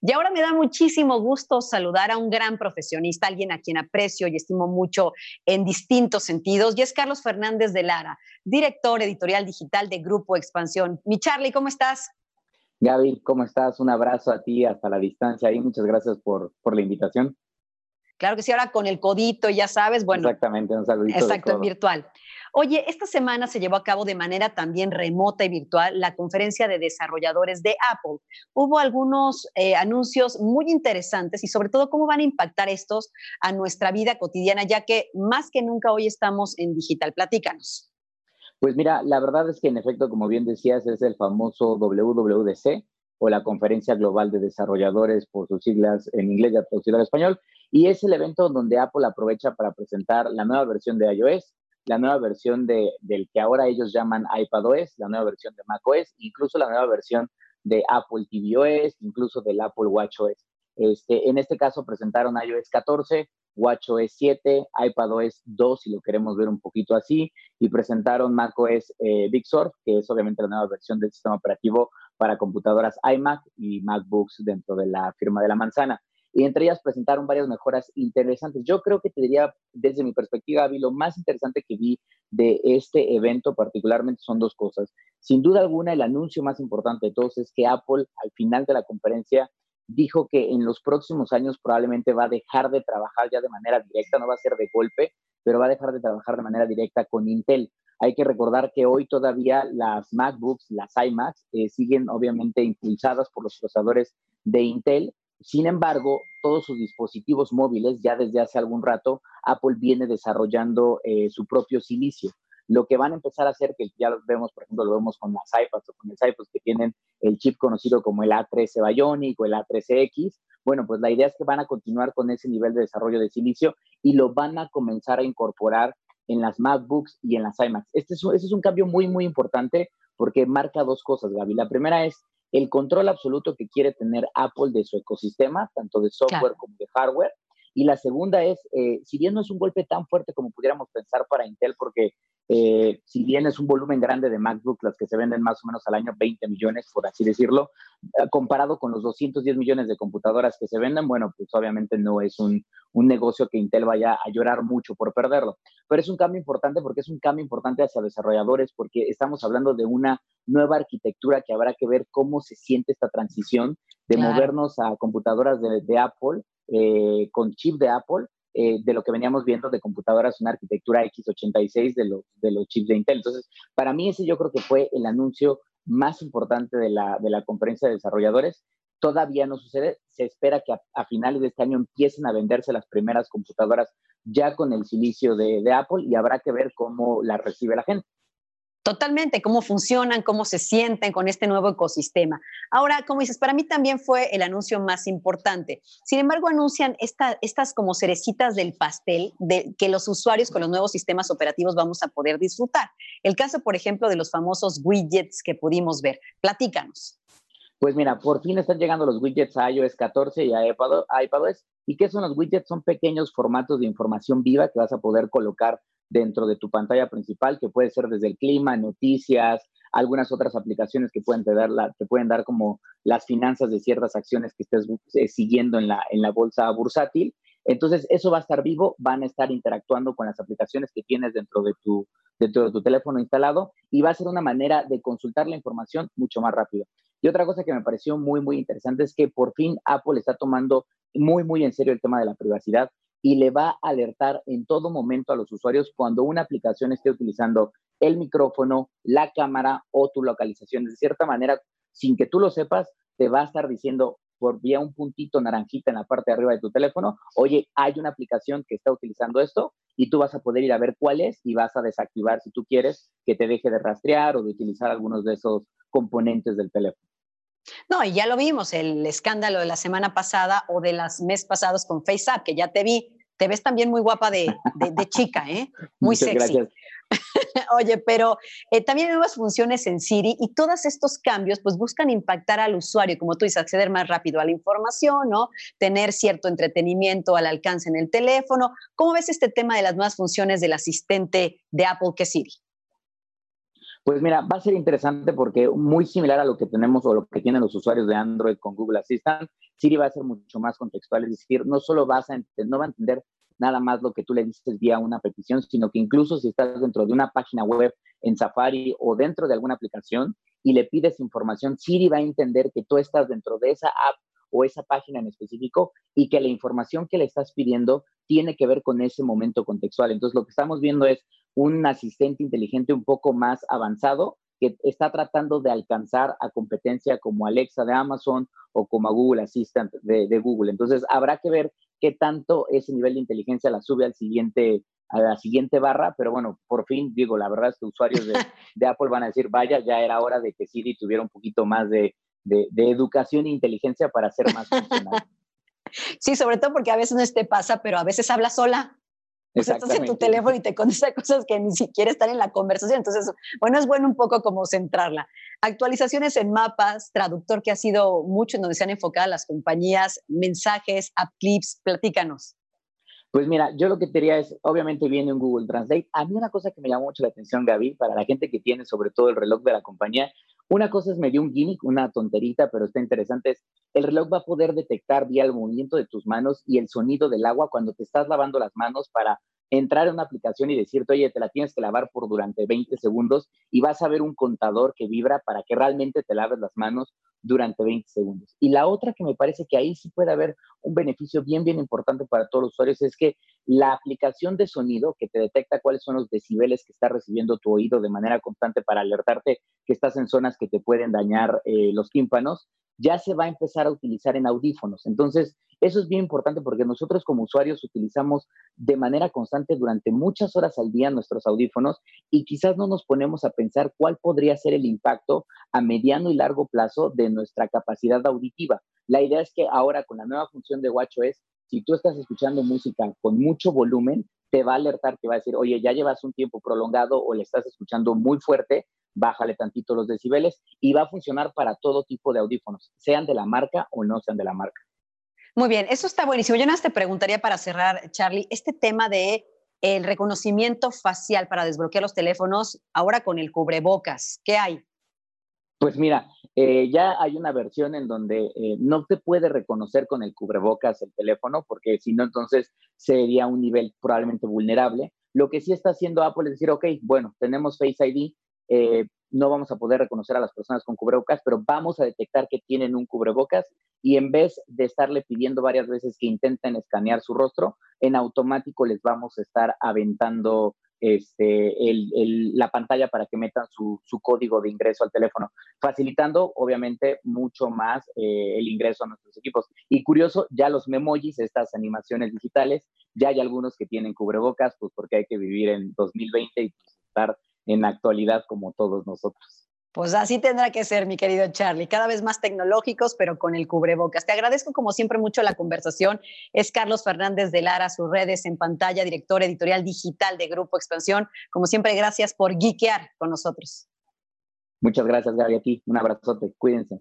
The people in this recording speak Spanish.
Y ahora me da muchísimo gusto saludar a un gran profesionista, alguien a quien aprecio y estimo mucho en distintos sentidos, y es Carlos Fernández de Lara, director editorial digital de Grupo Expansión. Mi Charlie, ¿cómo estás? Gaby, ¿cómo estás? Un abrazo a ti hasta la distancia y muchas gracias por, por la invitación. Claro que sí, ahora con el codito, ya sabes, bueno. Exactamente, un saludito. Exacto, virtual. Oye, esta semana se llevó a cabo de manera también remota y virtual la conferencia de desarrolladores de Apple. Hubo algunos eh, anuncios muy interesantes y sobre todo cómo van a impactar estos a nuestra vida cotidiana, ya que más que nunca hoy estamos en digital. Platícanos. Pues mira, la verdad es que en efecto, como bien decías, es el famoso WWDC o la Conferencia Global de Desarrolladores por sus siglas en inglés y traducido al español. Y es el evento donde Apple aprovecha para presentar la nueva versión de iOS, la nueva versión de, del que ahora ellos llaman iPadOS, la nueva versión de macOS, incluso la nueva versión de Apple tvOS, incluso del Apple WatchOS. Este, en este caso presentaron iOS 14, WatchOS 7, iPadOS 2, si lo queremos ver un poquito así, y presentaron macOS eh, Big Sur, que es obviamente la nueva versión del sistema operativo para computadoras iMac y MacBooks dentro de la firma de la manzana y entre ellas presentaron varias mejoras interesantes. Yo creo que te diría, desde mi perspectiva, Avi, lo más interesante que vi de este evento particularmente son dos cosas. Sin duda alguna, el anuncio más importante de todos es que Apple al final de la conferencia dijo que en los próximos años probablemente va a dejar de trabajar ya de manera directa, no va a ser de golpe, pero va a dejar de trabajar de manera directa con Intel. Hay que recordar que hoy todavía las MacBooks, las iMacs, eh, siguen obviamente impulsadas por los procesadores de Intel sin embargo, todos sus dispositivos móviles, ya desde hace algún rato, Apple viene desarrollando eh, su propio silicio. Lo que van a empezar a hacer, que ya lo vemos, por ejemplo, lo vemos con las iPads o con el iPods que tienen el chip conocido como el A13 Bionic o el A13X, bueno, pues la idea es que van a continuar con ese nivel de desarrollo de silicio y lo van a comenzar a incorporar en las MacBooks y en las iMacs. Este es, este es un cambio muy, muy importante porque marca dos cosas, Gaby. La primera es el control absoluto que quiere tener Apple de su ecosistema, tanto de software como de hardware. Y la segunda es, eh, si bien no es un golpe tan fuerte como pudiéramos pensar para Intel, porque eh, si bien es un volumen grande de MacBook, las que se venden más o menos al año 20 millones, por así decirlo, comparado con los 210 millones de computadoras que se venden, bueno, pues obviamente no es un, un negocio que Intel vaya a llorar mucho por perderlo. Pero es un cambio importante porque es un cambio importante hacia desarrolladores, porque estamos hablando de una nueva arquitectura que habrá que ver cómo se siente esta transición de movernos a computadoras de, Apple, eh, con chip de Apple, eh, de lo que veníamos viendo de computadoras, una arquitectura x86 de los, de los chips de Intel. Entonces, para mí ese yo creo que fue el anuncio más importante de la, de la conferencia de desarrolladores. Todavía no sucede, se espera que a, finales de este año empiecen a venderse las primeras computadoras ya con el silicio de, Apple y habrá que ver cómo la recibe la gente. Totalmente, cómo funcionan, cómo se sienten con este nuevo ecosistema. Ahora, como dices, para mí también fue el anuncio más importante. Sin embargo, anuncian estas como cerecitas del pastel de que los usuarios con los nuevos sistemas operativos vamos a poder disfrutar. El caso, por ejemplo, de los famosos widgets que pudimos ver. Platícanos. Pues mira, por fin están llegando los widgets a iOS 14 y a iPadOS. ¿Y qué son los widgets? Son pequeños formatos de información viva que vas a poder colocar dentro de tu pantalla principal, que puede ser desde el clima, noticias, algunas otras aplicaciones que pueden, te dar, la, pueden dar como las finanzas de ciertas acciones que estés eh, siguiendo en la, bolsa bursátil. Entonces, eso va a estar vivo, van a estar interactuando con las aplicaciones que tienes dentro de tu, dentro de tu teléfono instalado y va a ser una manera de consultar la información mucho más rápido. Y otra cosa que me pareció muy, muy interesante es que por fin Apple está tomando muy, muy en serio el tema de la privacidad y le va a alertar en todo momento a los usuarios cuando una aplicación esté utilizando el micrófono, la cámara o tu localización. De cierta manera, sin que tú lo sepas, te va a estar diciendo por vía un puntito naranjita en la parte de arriba de tu teléfono, oye, hay una aplicación que está utilizando esto y tú vas a poder ir a ver cuál es y vas a desactivar si tú quieres que te deje de rastrear o de utilizar algunos de esos componentes del teléfono. No, y ya lo vimos, el escándalo de la semana pasada o de las mes pasados con FaceApp, que ya te vi, te ves también muy guapa de, chica, ¿eh? Muy sexy. Oye, pero eh, también hay nuevas funciones en Siri y todos estos cambios pues buscan impactar al usuario, como tú dices, acceder más rápido a la información, ¿no? Tener cierto entretenimiento al alcance en el teléfono. ¿Cómo ves este tema de las nuevas funciones del asistente de Apple que Siri? Pues mira, va a ser interesante porque muy similar a lo que tenemos o lo que tienen los usuarios de Android con Google Assistant, Siri va a ser mucho más contextual, es decir, no solo vas a no va a entender nada más lo que tú le dices vía una petición, sino que incluso si estás dentro de una página web en Safari o dentro de alguna aplicación y le pides información, Siri va a entender que tú estás dentro de esa app o esa página en específico y que la información que le estás pidiendo tiene que ver con ese momento contextual. Entonces, lo que estamos viendo es un asistente inteligente un poco más avanzado que está tratando de alcanzar a competencia como Alexa de Amazon o como a Google Assistant de, de Google. Entonces, habrá que ver qué tanto ese nivel de inteligencia la sube al siguiente, a la siguiente barra, pero bueno, por fin, digo, la verdad es que usuarios de, Apple van a decir, vaya, ya era hora de que Siri tuviera un poquito más de, educación e inteligencia para ser más funcional. Sí, sobre todo porque a veces no te pasa, pero a veces habla sola. Pues estás en tu teléfono y te contesta cosas que ni siquiera están en la conversación. Entonces, bueno, es bueno un poco como centrarla. Actualizaciones en mapas, traductor que ha sido mucho en donde se han enfocado las compañías, mensajes, app clips, platícanos. Pues mira, yo lo que te diría es, obviamente viene un Google Translate. A mí una cosa que me llamó mucho la atención, Gaby, para la gente que tiene sobre todo el reloj de la compañía, una cosa es medio un gimmick, una tonterita, pero está interesante, es el reloj va a poder detectar vía el movimiento de tus manos y el sonido del agua cuando te estás lavando las manos para entrar en una aplicación y decirte, oye, te la tienes que lavar por durante 20 segundos y vas a ver un contador que vibra para que realmente te laves las manos durante 20 segundos. Y la otra que me parece que ahí sí puede haber un beneficio bien, bien importante para todos los usuarios es que la aplicación de sonido que te detecta cuáles son los decibeles que está recibiendo tu oído de manera constante para alertarte que estás en zonas que te pueden dañar eh, los tímpanos, ya se va a empezar a utilizar en audífonos. Entonces, eso es bien importante porque nosotros como usuarios utilizamos de manera constante durante muchas horas al día nuestros audífonos y quizás no nos ponemos a pensar cuál podría ser el impacto a mediano y largo plazo de nuestra capacidad auditiva. La idea es que ahora con la nueva función de WatchOS, si tú estás escuchando música con mucho volumen, te va a alertar, te va a decir, oye, ya llevas un tiempo prolongado o le estás escuchando muy fuerte, bájale tantito los decibeles y va a funcionar para todo tipo de audífonos, sean de la marca o no sean de la marca. Muy bien, eso está buenísimo. Yo nada más te preguntaría para cerrar, Charlie, este tema de el reconocimiento facial para desbloquear los teléfonos ahora con el cubrebocas, ¿qué hay? Pues mira, eh, ya hay una versión en donde eh, no te puede reconocer con el cubrebocas el teléfono, porque si no, entonces sería un nivel probablemente vulnerable. Lo que sí está haciendo Apple es decir, ok, bueno, tenemos Face ID, eh, no vamos a poder reconocer a las personas con cubrebocas, pero vamos a detectar que tienen un cubrebocas y en vez de estarle pidiendo varias veces que intenten escanear su rostro, en automático les vamos a estar aventando este, la pantalla para que metan su, código de ingreso al teléfono, facilitando obviamente mucho más eh, el ingreso a nuestros equipos. Y curioso, ya los memojis, estas animaciones digitales, ya hay algunos que tienen cubrebocas, pues porque hay que vivir en 2020 y pues, estar en actualidad como todos nosotros. Pues así tendrá que ser, mi querido Charlie, cada vez más tecnológicos, pero con el cubrebocas. Te agradezco como siempre mucho la conversación. Es Carlos Fernández de Lara, sus redes en pantalla, director editorial digital de Grupo Expansión. Como siempre, gracias por geekear con nosotros. Muchas gracias, Gaby, a ti. Un abrazote. Cuídense.